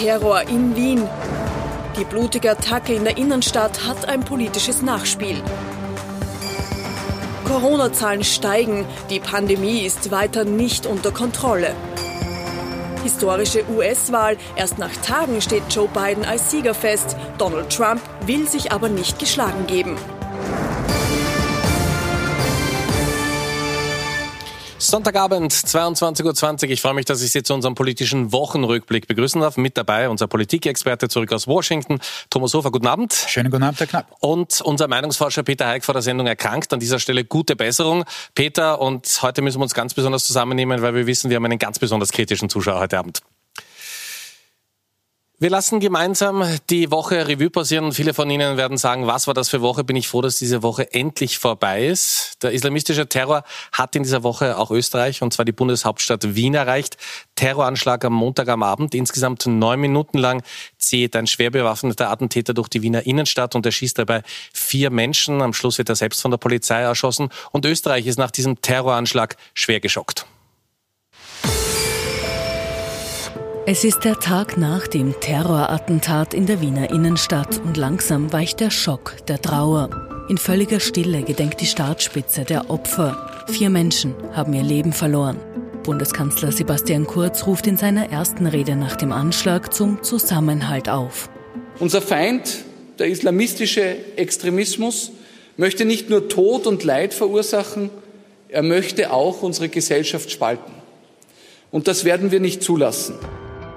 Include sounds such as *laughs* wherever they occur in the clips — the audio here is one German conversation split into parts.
Terror in Wien. Die blutige Attacke in der Innenstadt hat ein politisches Nachspiel. Corona-Zahlen steigen, die Pandemie ist weiter nicht unter Kontrolle. Historische US-Wahl, erst nach Tagen steht Joe Biden als Sieger fest, Donald Trump will sich aber nicht geschlagen geben. Sonntagabend, 22.20 Uhr. Ich freue mich, dass ich Sie zu unserem politischen Wochenrückblick begrüßen darf. Mit dabei unser Politikexperte zurück aus Washington, Thomas Hofer. Guten Abend. Schönen guten Abend, Herr Knapp. Und unser Meinungsforscher Peter Heik vor der Sendung erkrankt. An dieser Stelle gute Besserung. Peter, und heute müssen wir uns ganz besonders zusammennehmen, weil wir wissen, wir haben einen ganz besonders kritischen Zuschauer heute Abend. Wir lassen gemeinsam die Woche Revue passieren. Viele von Ihnen werden sagen, was war das für Woche? Bin ich froh, dass diese Woche endlich vorbei ist. Der islamistische Terror hat in dieser Woche auch Österreich, und zwar die Bundeshauptstadt Wien erreicht. Terroranschlag am Montag am Abend. Insgesamt neun Minuten lang zieht ein schwer bewaffneter Attentäter durch die Wiener Innenstadt und erschießt dabei vier Menschen. Am Schluss wird er selbst von der Polizei erschossen. Und Österreich ist nach diesem Terroranschlag schwer geschockt. Es ist der Tag nach dem Terrorattentat in der Wiener Innenstadt und langsam weicht der Schock der Trauer. In völliger Stille gedenkt die Staatsspitze der Opfer. Vier Menschen haben ihr Leben verloren. Bundeskanzler Sebastian Kurz ruft in seiner ersten Rede nach dem Anschlag zum Zusammenhalt auf. Unser Feind, der islamistische Extremismus, möchte nicht nur Tod und Leid verursachen, er möchte auch unsere Gesellschaft spalten. Und das werden wir nicht zulassen.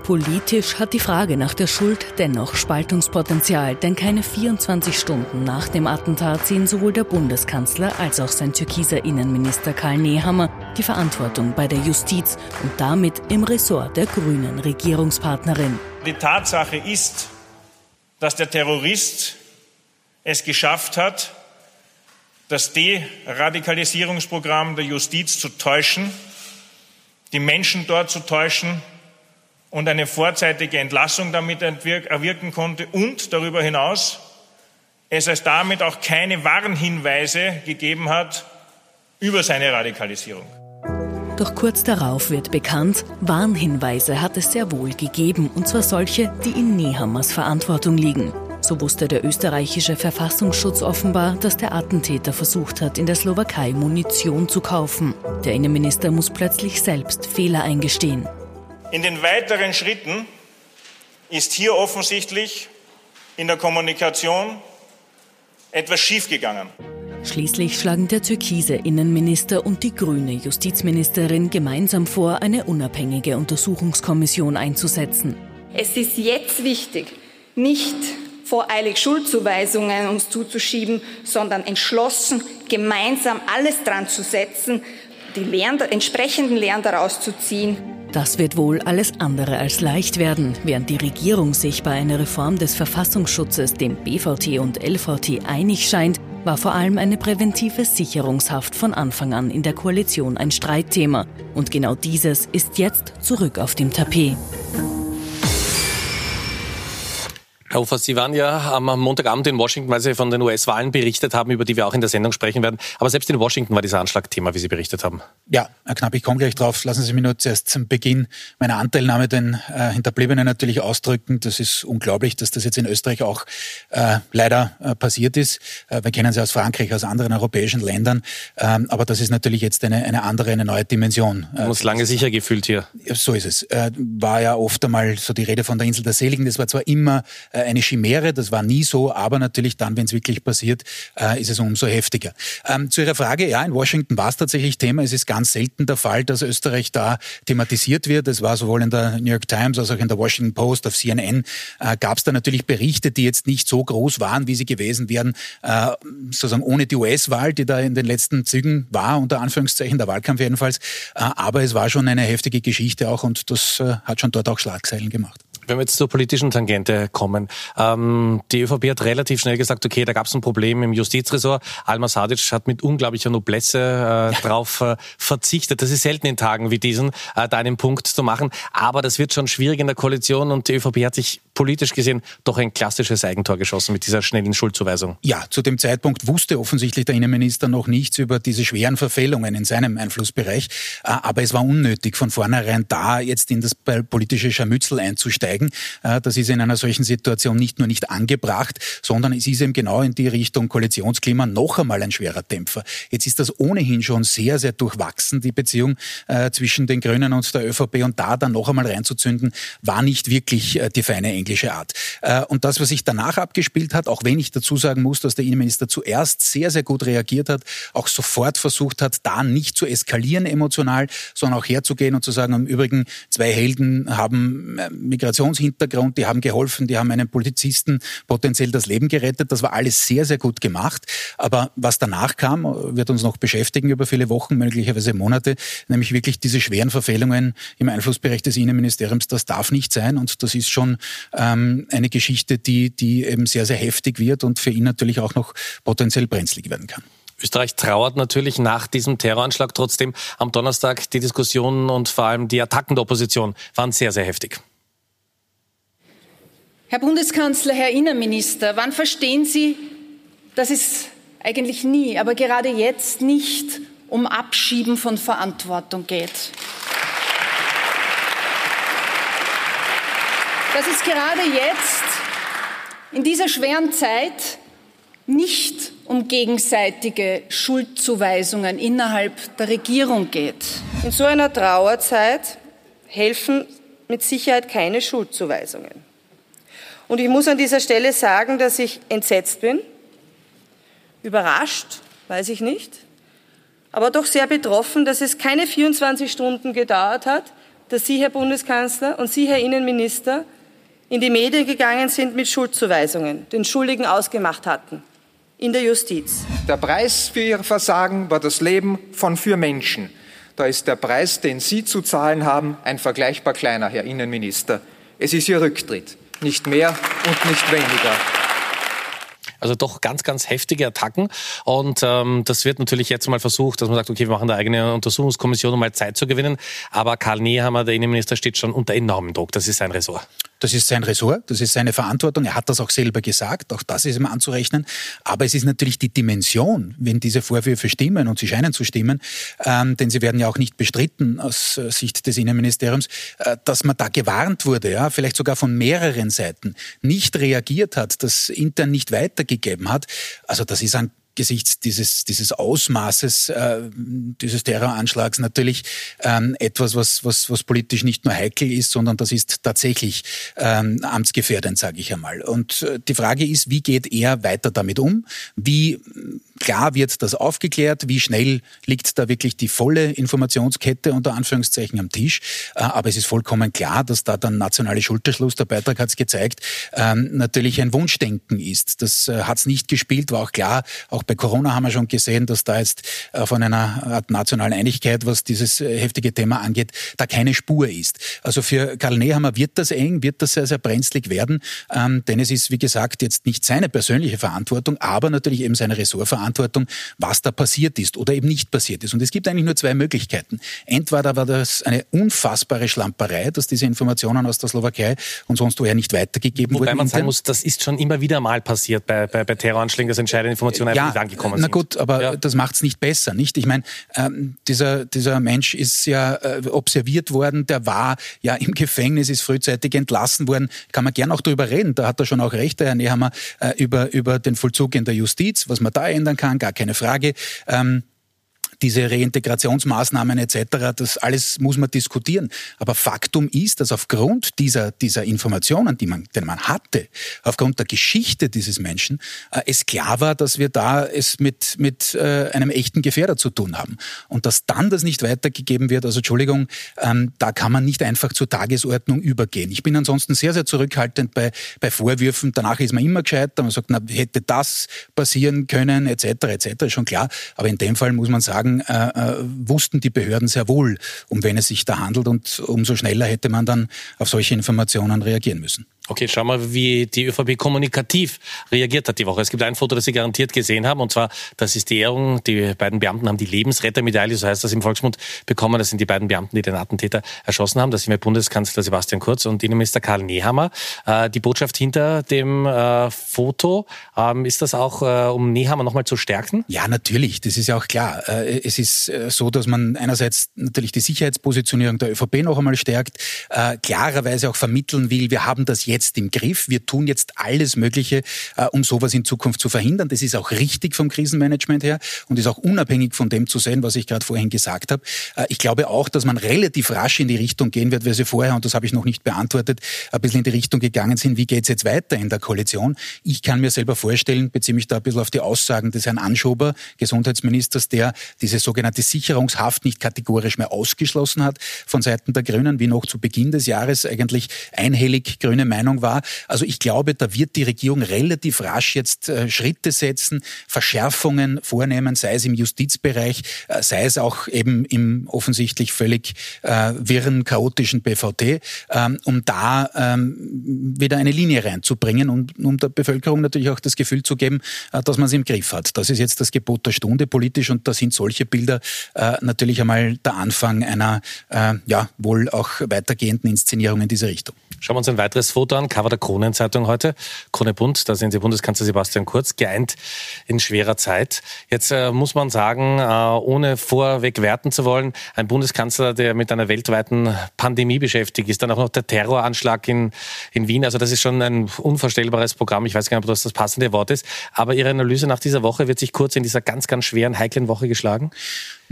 Politisch hat die Frage nach der Schuld dennoch Spaltungspotenzial, denn keine 24 Stunden nach dem Attentat sehen sowohl der Bundeskanzler als auch sein türkiser Innenminister Karl Nehammer die Verantwortung bei der Justiz und damit im Ressort der grünen Regierungspartnerin. Die Tatsache ist, dass der Terrorist es geschafft hat, das Deradikalisierungsprogramm der Justiz zu täuschen, die Menschen dort zu täuschen, und eine vorzeitige Entlassung damit erwirken konnte und darüber hinaus es als damit auch keine Warnhinweise gegeben hat über seine Radikalisierung. Doch kurz darauf wird bekannt, Warnhinweise hat es sehr wohl gegeben, und zwar solche, die in Nehammers Verantwortung liegen. So wusste der österreichische Verfassungsschutz offenbar, dass der Attentäter versucht hat, in der Slowakei Munition zu kaufen. Der Innenminister muss plötzlich selbst Fehler eingestehen. In den weiteren Schritten ist hier offensichtlich in der Kommunikation etwas schiefgegangen. Schließlich schlagen der türkise Innenminister und die grüne Justizministerin gemeinsam vor, eine unabhängige Untersuchungskommission einzusetzen. Es ist jetzt wichtig, nicht voreilig Schuldzuweisungen uns zuzuschieben, sondern entschlossen gemeinsam alles dran zu setzen, die Lehren, entsprechenden Lehren daraus zu ziehen. Das wird wohl alles andere als leicht werden. Während die Regierung sich bei einer Reform des Verfassungsschutzes, dem BVT und LVT, einig scheint, war vor allem eine präventive Sicherungshaft von Anfang an in der Koalition ein Streitthema. Und genau dieses ist jetzt zurück auf dem Tapet. Herr Hofer, Sie waren ja am Montagabend in Washington, weil Sie von den US-Wahlen berichtet haben, über die wir auch in der Sendung sprechen werden. Aber selbst in Washington war dieser Anschlag Thema, wie Sie berichtet haben. Ja, Herr Knapp, ich komme gleich drauf. Lassen Sie mich nur zuerst zum Beginn meiner Anteilnahme den äh, Hinterbliebenen natürlich ausdrücken. Das ist unglaublich, dass das jetzt in Österreich auch äh, leider äh, passiert ist. Äh, wir kennen sie aus Frankreich, aus anderen europäischen Ländern. Ähm, aber das ist natürlich jetzt eine, eine andere, eine neue Dimension. Haben uns lange sicher gefühlt hier. So ist es. Äh, war ja oft einmal so die Rede von der Insel der Seligen. Das war zwar immer äh, eine Chimäre, das war nie so, aber natürlich dann, wenn es wirklich passiert, äh, ist es umso heftiger. Ähm, zu Ihrer Frage, ja, in Washington war es tatsächlich Thema. Es ist ganz selten der Fall, dass Österreich da thematisiert wird. Es war sowohl in der New York Times als auch in der Washington Post, auf CNN äh, gab es da natürlich Berichte, die jetzt nicht so groß waren, wie sie gewesen wären, äh, sozusagen ohne die US-Wahl, die da in den letzten Zügen war, unter Anführungszeichen, der Wahlkampf jedenfalls. Äh, aber es war schon eine heftige Geschichte auch und das äh, hat schon dort auch Schlagzeilen gemacht. Wenn wir jetzt zur politischen Tangente kommen. Ähm, die ÖVP hat relativ schnell gesagt, okay, da gab es ein Problem im Justizressort. Alma Sadic hat mit unglaublicher Noblesse äh, drauf äh, verzichtet. Das ist selten in Tagen wie diesen, äh, da einen Punkt zu machen. Aber das wird schon schwierig in der Koalition und die ÖVP hat sich politisch gesehen doch ein klassisches Eigentor geschossen mit dieser schnellen Schuldzuweisung. Ja, zu dem Zeitpunkt wusste offensichtlich der Innenminister noch nichts über diese schweren Verfehlungen in seinem Einflussbereich. Äh, aber es war unnötig, von vornherein da jetzt in das politische Scharmützel einzusteigen. Äh, das ist in einer solchen Situation nicht nur nicht angebracht, sondern es ist eben genau in die Richtung Koalitionsklima noch einmal ein schwerer Dämpfer. Jetzt ist das ohnehin schon sehr, sehr durchwachsen, die Beziehung äh, zwischen den Grünen und der ÖVP und da dann noch einmal reinzuzünden, war nicht wirklich die feine englische Art. Äh, und das, was sich danach abgespielt hat, auch wenn ich dazu sagen muss, dass der Innenminister zuerst sehr, sehr gut reagiert hat, auch sofort versucht hat, da nicht zu eskalieren emotional, sondern auch herzugehen und zu sagen, im Übrigen, zwei Helden haben äh, Migrationshintergrund, die haben geholfen, die haben einen Polizisten potenziell das Leben gerettet. Das war alles sehr, sehr gut gemacht. Aber was danach kam, wird uns noch beschäftigen über viele Wochen, möglicherweise Monate, nämlich wirklich diese schweren Verfehlungen im Einflussbereich des Innenministeriums. Das darf nicht sein und das ist schon ähm, eine Geschichte, die, die eben sehr, sehr heftig wird und für ihn natürlich auch noch potenziell brenzlig werden kann. Österreich trauert natürlich nach diesem Terroranschlag trotzdem. Am Donnerstag die Diskussionen und vor allem die Attacken der Opposition waren sehr, sehr heftig. Herr Bundeskanzler, Herr Innenminister, wann verstehen Sie, dass es eigentlich nie, aber gerade jetzt nicht um Abschieben von Verantwortung geht? Dass es gerade jetzt, in dieser schweren Zeit, nicht um gegenseitige Schuldzuweisungen innerhalb der Regierung geht. In so einer Trauerzeit helfen mit Sicherheit keine Schuldzuweisungen. Und ich muss an dieser Stelle sagen, dass ich entsetzt bin, überrascht, weiß ich nicht, aber doch sehr betroffen, dass es keine 24 Stunden gedauert hat, dass Sie, Herr Bundeskanzler, und Sie, Herr Innenminister, in die Medien gegangen sind mit Schuldzuweisungen, den Schuldigen ausgemacht hatten in der Justiz. Der Preis für Ihr Versagen war das Leben von vier Menschen. Da ist der Preis, den Sie zu zahlen haben, ein vergleichbar kleiner, Herr Innenminister. Es ist Ihr Rücktritt, nicht mehr und nicht weniger. Also doch ganz, ganz heftige Attacken. Und ähm, das wird natürlich jetzt mal versucht, dass man sagt, okay, wir machen eine eigene Untersuchungskommission, um mal Zeit zu gewinnen. Aber Karl Nehammer, der Innenminister, steht schon unter enormem Druck. Das ist sein Ressort. Das ist sein Ressort, das ist seine Verantwortung. Er hat das auch selber gesagt, auch das ist ihm anzurechnen. Aber es ist natürlich die Dimension, wenn diese Vorwürfe stimmen und sie scheinen zu stimmen, ähm, denn sie werden ja auch nicht bestritten aus äh, Sicht des Innenministeriums, äh, dass man da gewarnt wurde, ja, vielleicht sogar von mehreren Seiten, nicht reagiert hat, das intern nicht weitergegeben hat. Also das ist ein angesichts dieses, dieses Ausmaßes äh, dieses Terroranschlags natürlich ähm, etwas, was, was, was politisch nicht nur heikel ist, sondern das ist tatsächlich ähm, amtsgefährdend, sage ich einmal. Und äh, die Frage ist, wie geht er weiter damit um? Wie klar wird das aufgeklärt? Wie schnell liegt da wirklich die volle Informationskette unter Anführungszeichen am Tisch? Äh, aber es ist vollkommen klar, dass da dann nationale Schulterschluss, der Beitrag hat es gezeigt, ähm, natürlich ein Wunschdenken ist. Das äh, hat es nicht gespielt, war auch klar, auch auch bei Corona haben wir schon gesehen, dass da jetzt äh, von einer Art nationalen Einigkeit, was dieses äh, heftige Thema angeht, da keine Spur ist. Also für Karl Nehammer wird das eng, wird das sehr, sehr brenzlig werden, ähm, denn es ist, wie gesagt, jetzt nicht seine persönliche Verantwortung, aber natürlich eben seine Ressortverantwortung, was da passiert ist oder eben nicht passiert ist. Und es gibt eigentlich nur zwei Möglichkeiten. Entweder war das eine unfassbare Schlamperei, dass diese Informationen aus der Slowakei und sonst woher nicht weitergegeben Wobei wurden. Wobei man sagen muss, das ist schon immer wieder mal passiert bei, bei, bei Terroranschlägen, dass entscheidende Informationen ja, angekommen sind. Na gut, aber ja. das macht es nicht besser, nicht? Ich meine, ähm, dieser, dieser Mensch ist ja äh, observiert worden, der war ja im Gefängnis, ist frühzeitig entlassen worden. Kann man gern auch darüber reden. Da hat er schon auch recht, Herr Nehammer, äh, über, über den Vollzug in der Justiz, was man da ändern kann, gar keine Frage. Ähm, diese Reintegrationsmaßnahmen etc., das alles muss man diskutieren. Aber Faktum ist, dass aufgrund dieser, dieser Informationen, die man, die man hatte, aufgrund der Geschichte dieses Menschen, äh, es klar war, dass wir da es mit, mit äh, einem echten Gefährder zu tun haben. Und dass dann das nicht weitergegeben wird, also Entschuldigung, ähm, da kann man nicht einfach zur Tagesordnung übergehen. Ich bin ansonsten sehr, sehr zurückhaltend bei, bei Vorwürfen. Danach ist man immer gescheiter. Man sagt, na, hätte das passieren können, etc., etc., ist schon klar. Aber in dem Fall muss man sagen, äh, äh, wussten die Behörden sehr wohl, um wen es sich da handelt und umso schneller hätte man dann auf solche Informationen reagieren müssen. Okay, schauen wir, wie die ÖVP kommunikativ reagiert hat die Woche. Es gibt ein Foto, das Sie garantiert gesehen haben, und zwar, das ist die Ehrung. Die beiden Beamten haben die Lebensrettermedaille, so heißt das im Volksmund, bekommen. Das sind die beiden Beamten, die den Attentäter erschossen haben. Das sind wir Bundeskanzler Sebastian Kurz und Innenminister Karl Nehammer. Äh, die Botschaft hinter dem äh, Foto, ähm, ist das auch, äh, um Nehammer nochmal zu stärken? Ja, natürlich. Das ist ja auch klar. Es ist so, dass man einerseits natürlich die Sicherheitspositionierung der ÖVP noch einmal stärkt, klarerweise auch vermitteln will, wir haben das jetzt jetzt im Griff. Wir tun jetzt alles Mögliche, äh, um sowas in Zukunft zu verhindern. Das ist auch richtig vom Krisenmanagement her und ist auch unabhängig von dem zu sehen, was ich gerade vorhin gesagt habe. Äh, ich glaube auch, dass man relativ rasch in die Richtung gehen wird, weil Sie vorher, und das habe ich noch nicht beantwortet, ein bisschen in die Richtung gegangen sind, wie geht es jetzt weiter in der Koalition. Ich kann mir selber vorstellen, beziehe mich da ein bisschen auf die Aussagen des Herrn Anschober, Gesundheitsministers, der diese sogenannte Sicherungshaft nicht kategorisch mehr ausgeschlossen hat von Seiten der Grünen, wie noch zu Beginn des Jahres eigentlich einhellig grüne Meinung Meinung war. Also ich glaube, da wird die Regierung relativ rasch jetzt äh, Schritte setzen, Verschärfungen vornehmen, sei es im Justizbereich, äh, sei es auch eben im offensichtlich völlig äh, wirren, chaotischen BVT, ähm, um da ähm, wieder eine Linie reinzubringen und um der Bevölkerung natürlich auch das Gefühl zu geben, dass man es im Griff hat. Das ist jetzt das Gebot der Stunde politisch und da sind solche Bilder natürlich einmal der Anfang einer ja wohl auch weitergehenden Inszenierung in diese Richtung. Schauen wir uns ein weiteres Foto an. Cover der Kronenzeitung heute. Krone Bund, da sehen Sie Bundeskanzler Sebastian Kurz, geeint in schwerer Zeit. Jetzt äh, muss man sagen, äh, ohne vorweg werten zu wollen, ein Bundeskanzler, der mit einer weltweiten Pandemie beschäftigt ist, dann auch noch der Terroranschlag in, in Wien. Also das ist schon ein unvorstellbares Programm. Ich weiß gar nicht, ob das das passende Wort ist. Aber Ihre Analyse nach dieser Woche wird sich kurz in dieser ganz, ganz schweren, heiklen Woche geschlagen?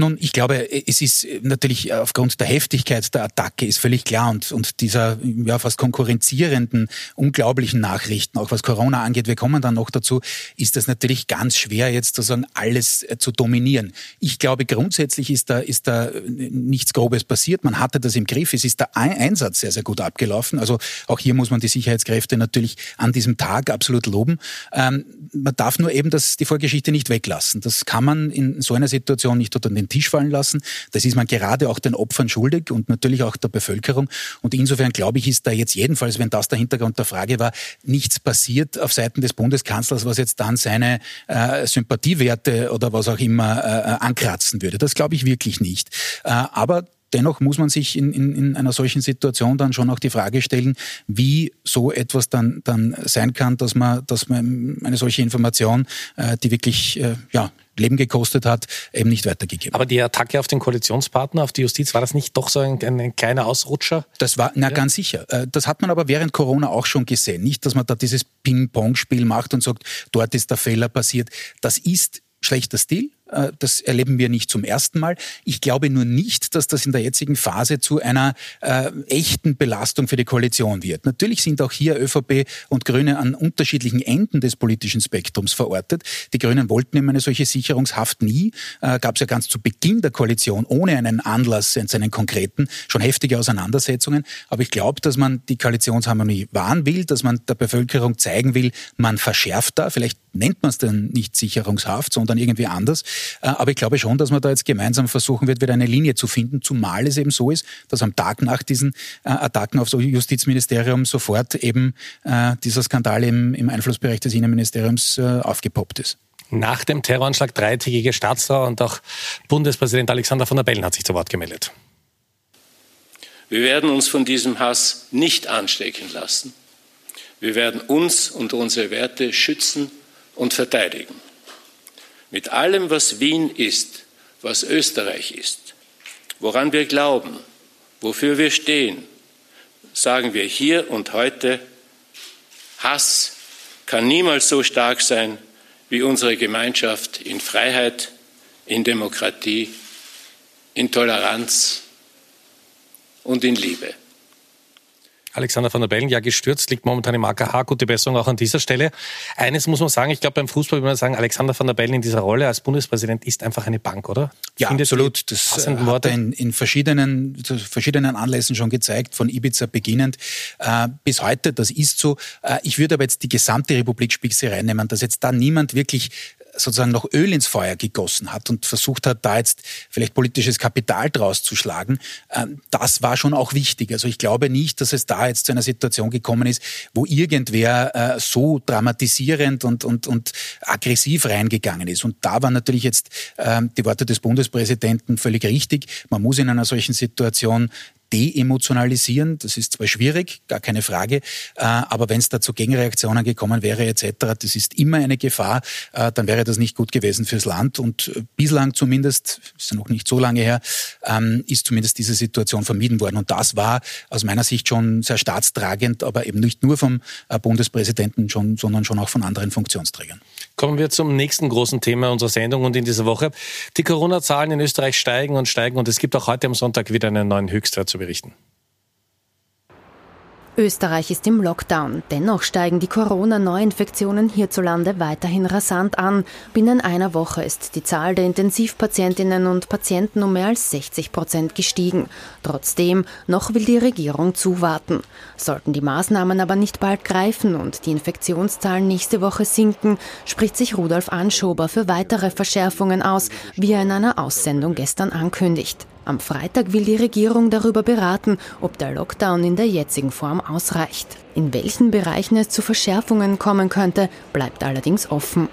Nun, ich glaube, es ist natürlich aufgrund der Heftigkeit der Attacke ist völlig klar und, und dieser ja, fast konkurrenzierenden, unglaublichen Nachrichten, auch was Corona angeht, wir kommen dann noch dazu, ist das natürlich ganz schwer, jetzt sozusagen alles äh, zu dominieren. Ich glaube, grundsätzlich ist da, ist da nichts Grobes passiert. Man hatte das im Griff. Es ist der Einsatz sehr, sehr gut abgelaufen. Also auch hier muss man die Sicherheitskräfte natürlich an diesem Tag absolut loben. Ähm, man darf nur eben das, die Vorgeschichte nicht weglassen. Das kann man in so einer Situation nicht unter den Tisch fallen lassen. Das ist man gerade auch den Opfern schuldig und natürlich auch der Bevölkerung. Und insofern glaube ich, ist da jetzt jedenfalls, wenn das der Hintergrund der Frage war, nichts passiert auf Seiten des Bundeskanzlers, was jetzt dann seine äh, Sympathiewerte oder was auch immer äh, ankratzen würde. Das glaube ich wirklich nicht. Äh, aber dennoch muss man sich in, in, in einer solchen Situation dann schon auch die Frage stellen, wie so etwas dann, dann sein kann, dass man, dass man eine solche Information, äh, die wirklich äh, ja, Leben gekostet hat, eben nicht weitergegeben. Aber die Attacke auf den Koalitionspartner, auf die Justiz, war das nicht doch so ein, ein, ein kleiner Ausrutscher? Das war, na ja. ganz sicher. Äh, das hat man aber während Corona auch schon gesehen. Nicht, dass man da dieses Ping-Pong-Spiel macht und sagt, dort ist der Fehler passiert. Das ist schlechter Stil, das erleben wir nicht zum ersten Mal. Ich glaube nur nicht, dass das in der jetzigen Phase zu einer äh, echten Belastung für die Koalition wird. Natürlich sind auch hier ÖVP und Grüne an unterschiedlichen Enden des politischen Spektrums verortet. Die Grünen wollten eben eine solche Sicherungshaft nie. Äh, Gab es ja ganz zu Beginn der Koalition ohne einen Anlass, einen konkreten, schon heftige Auseinandersetzungen. Aber ich glaube, dass man die Koalitionsharmonie wahren will, dass man der Bevölkerung zeigen will, man verschärft da. Vielleicht nennt man es dann nicht Sicherungshaft, sondern irgendwie anders. Äh, aber ich glaube schon, dass man da jetzt gemeinsam versuchen wird, wieder eine Linie zu finden, zumal es eben so ist, dass am Tag nach diesen äh, Attacken auf das Justizministerium sofort eben äh, dieser Skandal im, im Einflussbereich des Innenministeriums aufgepoppt ist. Nach dem Terroranschlag dreitägige Staatsdauer und auch Bundespräsident Alexander von der Bellen hat sich zu Wort gemeldet. Wir werden uns von diesem Hass nicht anstecken lassen. Wir werden uns und unsere Werte schützen und verteidigen. Mit allem, was Wien ist, was Österreich ist, woran wir glauben, wofür wir stehen, sagen wir hier und heute, Hass kann niemals so stark sein wie unsere Gemeinschaft in Freiheit, in Demokratie, in Toleranz und in Liebe. Alexander van der Bellen, ja gestürzt, liegt momentan im AKH. Gute Besserung auch an dieser Stelle. Eines muss man sagen, ich glaube beim Fußball würde man sagen, Alexander van der Bellen in dieser Rolle als Bundespräsident ist einfach eine Bank, oder? Ja, Findet absolut. Das äh, hat er in, in, verschiedenen, verschiedenen Anlässen schon gezeigt, von Ibiza beginnend äh, bis heute. Das ist so. Äh, ich würde aber jetzt die gesamte Republik Spieße reinnehmen, dass jetzt da niemand wirklich sozusagen noch Öl ins Feuer gegossen hat und versucht hat, da jetzt vielleicht politisches Kapital draus zu schlagen, ähm, das war schon auch wichtig. Also ich glaube nicht, dass es da jetzt zu einer Situation gekommen ist, wo irgendwer äh, so dramatisierend und, und, und aggressiv reingegangen ist. Und da waren natürlich jetzt ähm, die Worte des Bundespräsidenten völlig richtig. Man muss in einer solchen Situation deemotionalisieren. Das ist zwar schwierig, gar keine Frage, äh, aber wenn es da zu Gegenreaktionen gekommen wäre etc., das ist immer eine Gefahr, äh, dann wäre das nicht gut gewesen fürs Land. Und äh, bislang zumindest, ist ja noch nicht so lange her, ähm, ist zumindest diese Situation vermieden worden. Und das war aus meiner Sicht schon sehr staatstragend, aber eben nicht nur vom Bundespräsidenten, schon, sondern schon auch von anderen Funktionsträgern. Kommen wir zum nächsten großen Thema unserer Sendung und in dieser Woche. Die Corona-Zahlen in Österreich steigen und steigen und es gibt auch heute am Sonntag wieder einen neuen Höchstwert zu berichten. Österreich ist im Lockdown. Dennoch steigen die Corona-Neuinfektionen hierzulande weiterhin rasant an. Binnen einer Woche ist die Zahl der Intensivpatientinnen und Patienten um mehr als 60 Prozent gestiegen. Trotzdem, noch will die Regierung zuwarten. Sollten die Maßnahmen aber nicht bald greifen und die Infektionszahlen nächste Woche sinken, spricht sich Rudolf Anschober für weitere Verschärfungen aus, wie er in einer Aussendung gestern ankündigt. Am Freitag will die Regierung darüber beraten, ob der Lockdown in der jetzigen Form ausreicht. In welchen Bereichen es zu Verschärfungen kommen könnte, bleibt allerdings offen.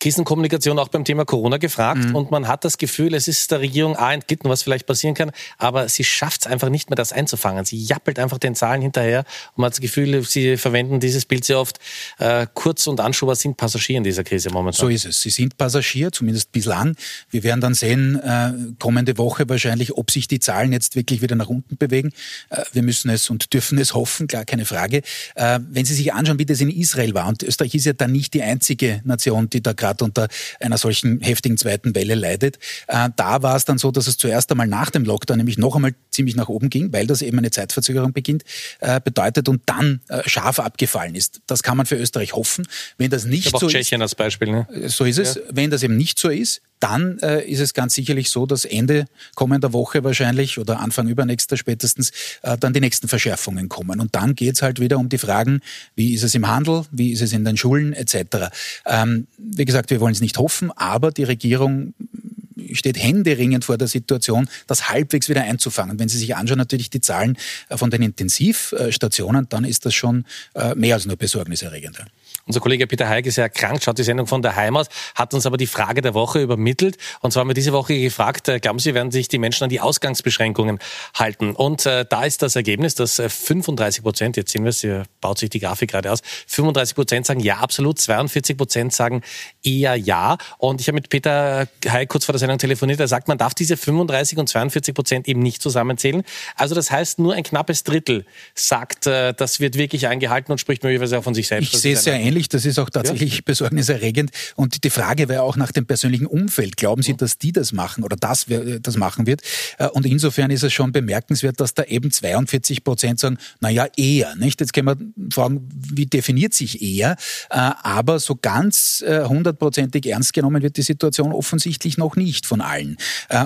Krisenkommunikation auch beim Thema Corona gefragt mhm. und man hat das Gefühl, es ist der Regierung A entglitten, was vielleicht passieren kann, aber sie schafft es einfach nicht mehr, das einzufangen. Sie jappelt einfach den Zahlen hinterher und man hat das Gefühl, sie verwenden dieses Bild sehr oft. Äh, Kurz und Anschober sind Passagier in dieser Krise momentan. So ist es. Sie sind Passagier, zumindest bislang. Wir werden dann sehen, äh, kommende Woche wahrscheinlich, ob sich die Zahlen jetzt wirklich wieder nach unten bewegen. Äh, wir müssen es und dürfen es hoffen, klar, keine Frage. Äh, wenn Sie sich anschauen, wie das in Israel war, und Österreich ist ja dann nicht die einzige Nation, die da gerade gerade unter einer solchen heftigen zweiten Welle leidet. Äh, da war es dann so, dass es zuerst einmal nach dem Lockdown nämlich noch einmal ziemlich nach oben ging, weil das eben eine Zeitverzögerung beginnt, äh, bedeutet und dann äh, scharf abgefallen ist. Das kann man für Österreich hoffen. Wenn das nicht so Tschechien ist, als Beispiel, ne? so ist es. Ja. Wenn das eben nicht so ist, dann äh, ist es ganz sicherlich so, dass Ende kommender Woche wahrscheinlich oder Anfang übernächster spätestens äh, dann die nächsten Verschärfungen kommen. Und dann geht's halt wieder um die Fragen, wie ist es im Handel, wie ist es in den Schulen etc. Ähm, wie gesagt, wir wollen es nicht hoffen, aber die Regierung steht händeringend vor der Situation, das halbwegs wieder einzufangen. Wenn Sie sich anschauen, natürlich die Zahlen äh, von den Intensivstationen, dann ist das schon äh, mehr als nur besorgniserregend. Unser Kollege Peter Heig ist ja erkrankt, schaut die Sendung von daheim aus, hat uns aber die Frage der Woche übermittelt. Und zwar haben wir diese Woche gefragt, äh, glauben Sie, werden sich die Menschen an die Ausgangsbeschränkungen halten? Und äh, da ist das Ergebnis, dass 35 äh, Prozent, jetzt sehen wir es, hier baut sich die Grafik gerade aus, 35 Prozent sagen ja, absolut, 42 Prozent sagen eher ja. Und ich habe mit Peter Heig kurz vor der Sendung telefoniert, er sagt, man darf diese 35 und 42 Prozent eben nicht zusammenzählen. Also das heißt, nur ein knappes Drittel sagt, äh, das wird wirklich eingehalten und spricht möglicherweise auch von sich selbst. Ich sehe es sehr ähnlich ähnlich. Das ist auch tatsächlich ja. besorgniserregend. Und die Frage wäre auch nach dem persönlichen Umfeld. Glauben Sie, dass die das machen oder das das machen wird? Äh, und insofern ist es schon bemerkenswert, dass da eben 42 Prozent sagen, na ja, eher. Nicht? Jetzt können wir fragen, wie definiert sich eher? Äh, aber so ganz äh, hundertprozentig ernst genommen wird die Situation offensichtlich noch nicht von allen.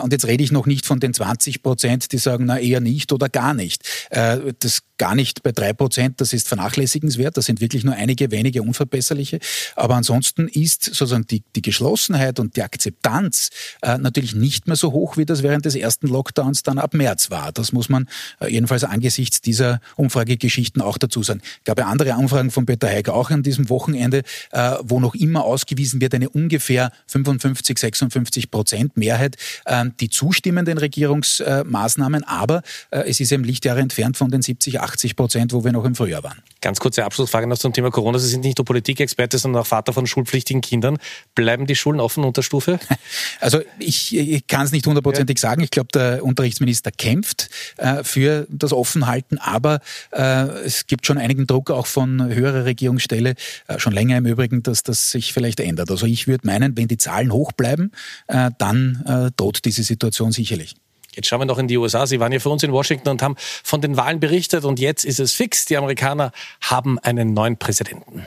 Und jetzt rede ich noch nicht von den 20 Prozent, die sagen, na eher nicht oder gar nicht. Das gar nicht bei drei Prozent, das ist vernachlässigenswert. Das sind wirklich nur einige wenige Unfälle unverbesserliche. Aber ansonsten ist sozusagen die, die Geschlossenheit und die Akzeptanz äh, natürlich nicht mehr so hoch, wie das während des ersten Lockdowns dann ab März war. Das muss man äh, jedenfalls angesichts dieser Umfragegeschichten auch dazu sagen. Ich glaube, andere Umfragen von Peter Heiger auch an diesem Wochenende, äh, wo noch immer ausgewiesen wird, eine ungefähr 55, 56 Prozent Mehrheit, äh, die zustimmen den Regierungsmaßnahmen. Aber äh, es ist eben Lichtjahre entfernt von den 70, 80 Prozent, wo wir noch im Frühjahr waren. Ganz kurze Abschlussfrage noch zum Thema Corona. Sie sind nicht nur Politikexperte, sondern auch Vater von schulpflichtigen Kindern. Bleiben die Schulen offen unter Stufe? *laughs* Also ich, ich kann es nicht hundertprozentig ja. sagen. Ich glaube, der Unterrichtsminister kämpft äh, für das Offenhalten, aber äh, es gibt schon einigen Druck auch von höherer Regierungsstelle, äh, schon länger im Übrigen, dass das sich vielleicht ändert. Also ich würde meinen, wenn die Zahlen hoch bleiben, äh, dann äh, droht diese Situation sicherlich. Jetzt schauen wir noch in die USA. Sie waren ja für uns in Washington und haben von den Wahlen berichtet und jetzt ist es fix. Die Amerikaner haben einen neuen Präsidenten.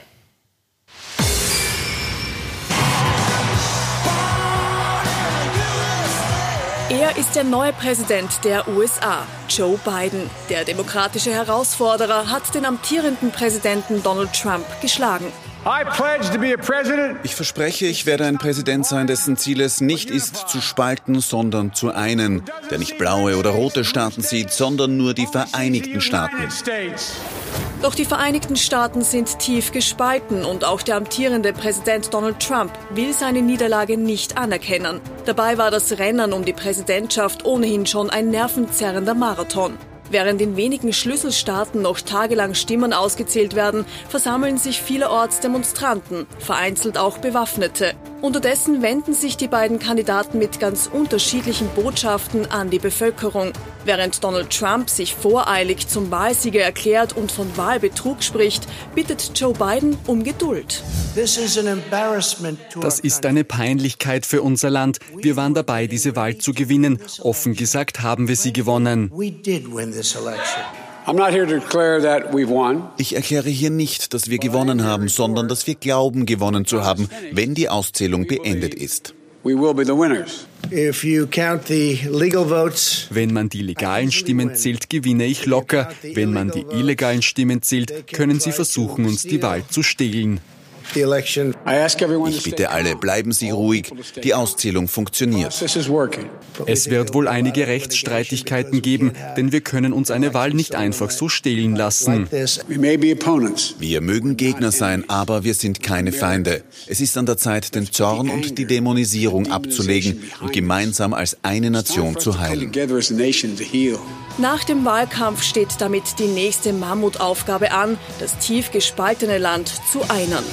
Er ist der neue Präsident der USA, Joe Biden. Der demokratische Herausforderer hat den amtierenden Präsidenten Donald Trump geschlagen. Ich verspreche, ich werde ein Präsident sein, dessen Ziel es nicht ist, zu spalten, sondern zu einen, der nicht blaue oder rote Staaten sieht, sondern nur die Vereinigten Staaten. Doch die Vereinigten Staaten sind tief gespalten und auch der amtierende Präsident Donald Trump will seine Niederlage nicht anerkennen. Dabei war das Rennen um die Präsidentschaft ohnehin schon ein nervenzerrender Marathon. Während in wenigen Schlüsselstaaten noch tagelang Stimmen ausgezählt werden, versammeln sich vielerorts Demonstranten, vereinzelt auch Bewaffnete. Unterdessen wenden sich die beiden Kandidaten mit ganz unterschiedlichen Botschaften an die Bevölkerung. Während Donald Trump sich voreilig zum Wahlsieger erklärt und von Wahlbetrug spricht, bittet Joe Biden um Geduld. Das ist eine Peinlichkeit für unser Land. Wir waren dabei, diese Wahl zu gewinnen. Offen gesagt haben wir sie gewonnen. Ich erkläre hier nicht, dass wir gewonnen haben, sondern dass wir glauben, gewonnen zu haben, wenn die Auszählung beendet ist. Wenn man die legalen Stimmen zählt, gewinne ich locker. Wenn man die illegalen Stimmen zählt, können sie versuchen, uns die Wahl zu stehlen. Ich bitte alle, bleiben Sie ruhig. Die Auszählung funktioniert. Es wird wohl einige Rechtsstreitigkeiten geben, denn wir können uns eine Wahl nicht einfach so stehlen lassen. Wir mögen Gegner sein, aber wir sind keine Feinde. Es ist an der Zeit, den Zorn und die Dämonisierung abzulegen und gemeinsam als eine Nation zu heilen. Nach dem Wahlkampf steht damit die nächste Mammutaufgabe an, das tief gespaltene Land zu einern.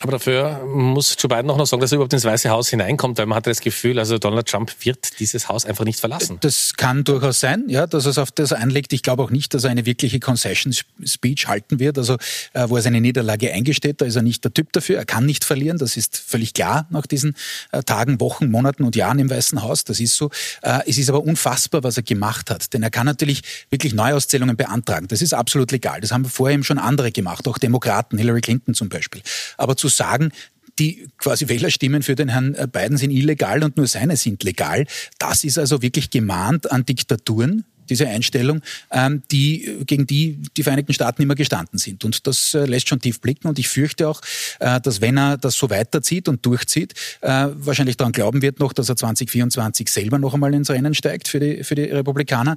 Aber dafür muss Joe Biden auch noch sagen, dass er überhaupt ins Weiße Haus hineinkommt, weil man hat das Gefühl, also Donald Trump wird dieses Haus einfach nicht verlassen. Das kann durchaus sein, ja, dass er es auf das anlegt. Ich glaube auch nicht, dass er eine wirkliche Concession Speech halten wird, also äh, wo er seine Niederlage eingesteht. Da ist er nicht der Typ dafür. Er kann nicht verlieren. Das ist völlig klar nach diesen äh, Tagen, Wochen, Monaten und Jahren im Weißen Haus. Das ist so. Äh, es ist aber unfassbar, was er gemacht hat, denn er kann natürlich wirklich Neuauszählungen beantragen. Das ist absolut legal. Das haben vorher eben schon andere gemacht, auch Demokraten, Hillary Clinton zum Beispiel. Aber zu sagen, die quasi Wählerstimmen für den Herrn Biden sind illegal und nur seine sind legal. Das ist also wirklich gemahnt an Diktaturen, diese Einstellung, ähm, die, gegen die die Vereinigten Staaten immer gestanden sind. Und das äh, lässt schon tief blicken. Und ich fürchte auch, äh, dass wenn er das so weiterzieht und durchzieht, äh, wahrscheinlich daran glauben wird noch, dass er 2024 selber noch einmal ins Rennen steigt für die, für die Republikaner.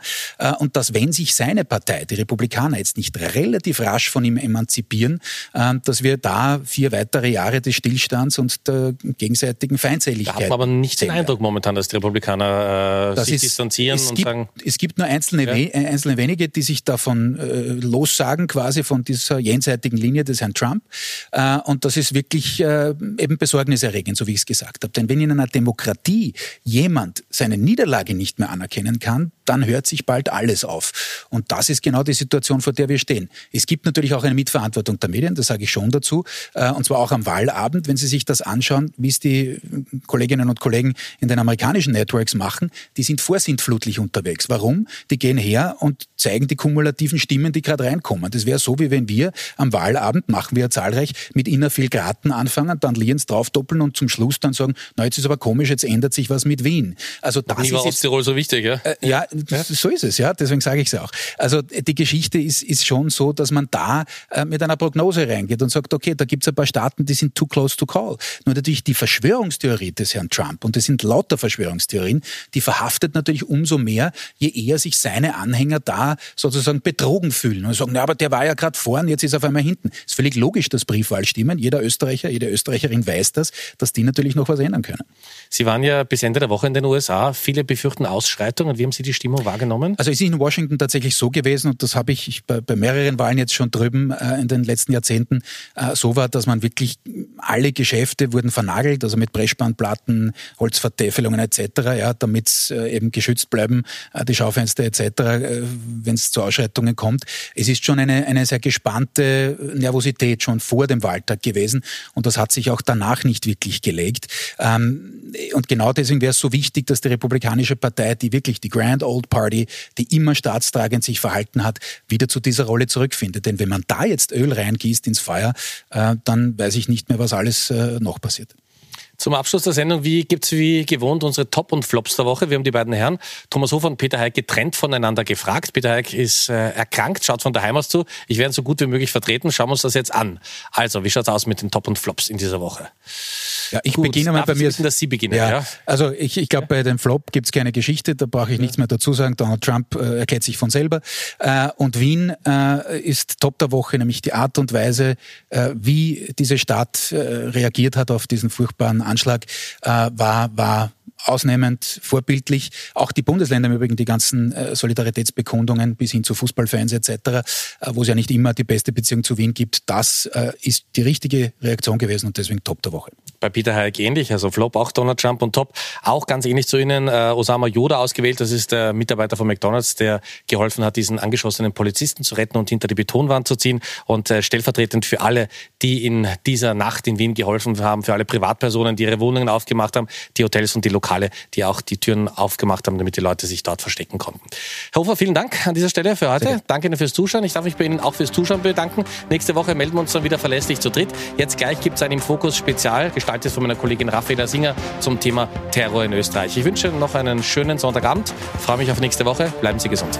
Und dass wenn sich seine Partei, die Republikaner, jetzt nicht relativ rasch von ihm emanzipieren, äh, dass wir da vier weitere Jahre des Stillstands und der gegenseitigen Feindseligkeit. Da hat man aber nicht den Eindruck momentan, dass die Republikaner äh, sich ist, distanzieren und gibt, sagen. Es gibt nur einzelne, ja. we einzelne wenige, die sich davon äh, lossagen, quasi von dieser jenseitigen Linie des Herrn Trump. Äh, und das ist wirklich äh, eben besorgniserregend, so wie ich es gesagt habe. Denn wenn in einer Demokratie jemand seine Niederlage nicht mehr anerkennen kann, dann hört sich bald alles auf. Und das ist genau die Situation, vor der wir stehen. Es gibt natürlich auch eine Mitverantwortung der Medien, das sage ich schon dazu, äh, und zwar auch am Wahlabend, wenn Sie sich das anschauen, wie es die Kolleginnen und Kollegen in den amerikanischen Networks machen, die sind vorsintflutlich unterwegs. Warum? Die gehen her und zeigen die kumulativen Stimmen, die gerade reinkommen. Das wäre so, wie wenn wir am Wahlabend, machen wir zahlreich, mit Innerfilgraten anfangen, dann Liens draufdoppeln und zum Schluss dann sagen, na jetzt ist aber komisch, jetzt ändert sich was mit Wien. Also das war ist jetzt, Osttirol so wichtig, ja? Äh, ja, ja, so ist es, ja. Deswegen sage ich es auch. Also die Geschichte ist, ist schon so, dass man da äh, mit einer Prognose reingeht und sagt, okay, da gibt es ein paar Staaten, die sind too close to call. Nur natürlich die Verschwörungstheorie des Herrn Trump, und das sind lauter Verschwörungstheorien, die verhaftet natürlich umso mehr, je eher sich seine Anhänger da sozusagen betrogen fühlen und sagen, na, aber der war ja gerade vorn, jetzt ist er auf einmal hinten. Ist völlig logisch, dass Briefwahlstimmen, jeder Österreicher, jede Österreicherin weiß das, dass die natürlich noch was ändern können. Sie waren ja bis Ende der Woche in den USA. Viele befürchten Ausschreitungen. Wie haben Sie die Stimmung wahrgenommen? Also es ist in Washington tatsächlich so gewesen, und das habe ich bei, bei mehreren Wahlen jetzt schon drüben äh, in den letzten Jahrzehnten äh, so war, dass man wirklich alle Geschäfte wurden vernagelt, also mit Pressspannplatten, Holzvertäfelungen etc., ja, damit äh, eben geschützt bleiben, äh, die Schaufenster etc., äh, wenn es zu Ausschreitungen kommt. Es ist schon eine, eine sehr gespannte Nervosität schon vor dem Wahltag gewesen und das hat sich auch danach nicht wirklich gelegt. Ähm, und genau deswegen wäre es so wichtig, dass die Republikanische Partei, die wirklich die Grand Old Party, die immer staatstragend sich verhalten hat, wieder zu dieser Rolle zurückfindet. Denn wenn man da jetzt Öl reingießt ins Feuer, äh, dann weiß ich nicht mehr, was alles äh, noch passiert. Zum Abschluss der Sendung, wie gibt's wie gewohnt unsere Top und Flops der Woche? Wir haben die beiden Herren, Thomas Hofer und Peter Heik, getrennt voneinander gefragt. Peter Heik ist äh, erkrankt, schaut von daheim aus zu. Ich werde ihn so gut wie möglich vertreten. Schauen wir uns das jetzt an. Also, wie schaut's aus mit den Top und Flops in dieser Woche? Ja, ich Gut, beginne mal bei mir. Bitten, dass Sie beginnen, ja, ja? Also ich, ich glaube, bei dem Flop gibt's keine Geschichte, da brauche ich ja. nichts mehr dazu sagen. Donald Trump äh, erkennt sich von selber. Äh, und Wien äh, ist Top der Woche, nämlich die Art und Weise, äh, wie diese Stadt äh, reagiert hat auf diesen furchtbaren Anschlag, äh, war, war ausnehmend vorbildlich. Auch die Bundesländer im Übrigen, die ganzen äh, Solidaritätsbekundungen bis hin zu Fußballfans etc., äh, wo es ja nicht immer die beste Beziehung zu Wien gibt, das äh, ist die richtige Reaktion gewesen und deswegen Top der Woche. Bei Peter Hayek ähnlich, also Flop auch Donald Trump und Top. Auch ganz ähnlich zu Ihnen, äh, Osama Yoda ausgewählt. Das ist der Mitarbeiter von McDonalds, der geholfen hat, diesen angeschossenen Polizisten zu retten und hinter die Betonwand zu ziehen. Und äh, stellvertretend für alle, die in dieser Nacht in Wien geholfen haben, für alle Privatpersonen, die ihre Wohnungen aufgemacht haben, die Hotels und die Lokale, die auch die Türen aufgemacht haben, damit die Leute sich dort verstecken konnten. Herr Hofer, vielen Dank an dieser Stelle für heute. Danke Ihnen fürs Zuschauen. Ich darf mich bei Ihnen auch fürs Zuschauen bedanken. Nächste Woche melden wir uns dann wieder verlässlich zu dritt. Jetzt gleich gibt es ein im Fokus Spezial, gestaltet von meiner Kollegin Raffaela Singer zum Thema Terror in Österreich. Ich wünsche Ihnen noch einen schönen Sonntagabend, freue mich auf nächste Woche, bleiben Sie gesund.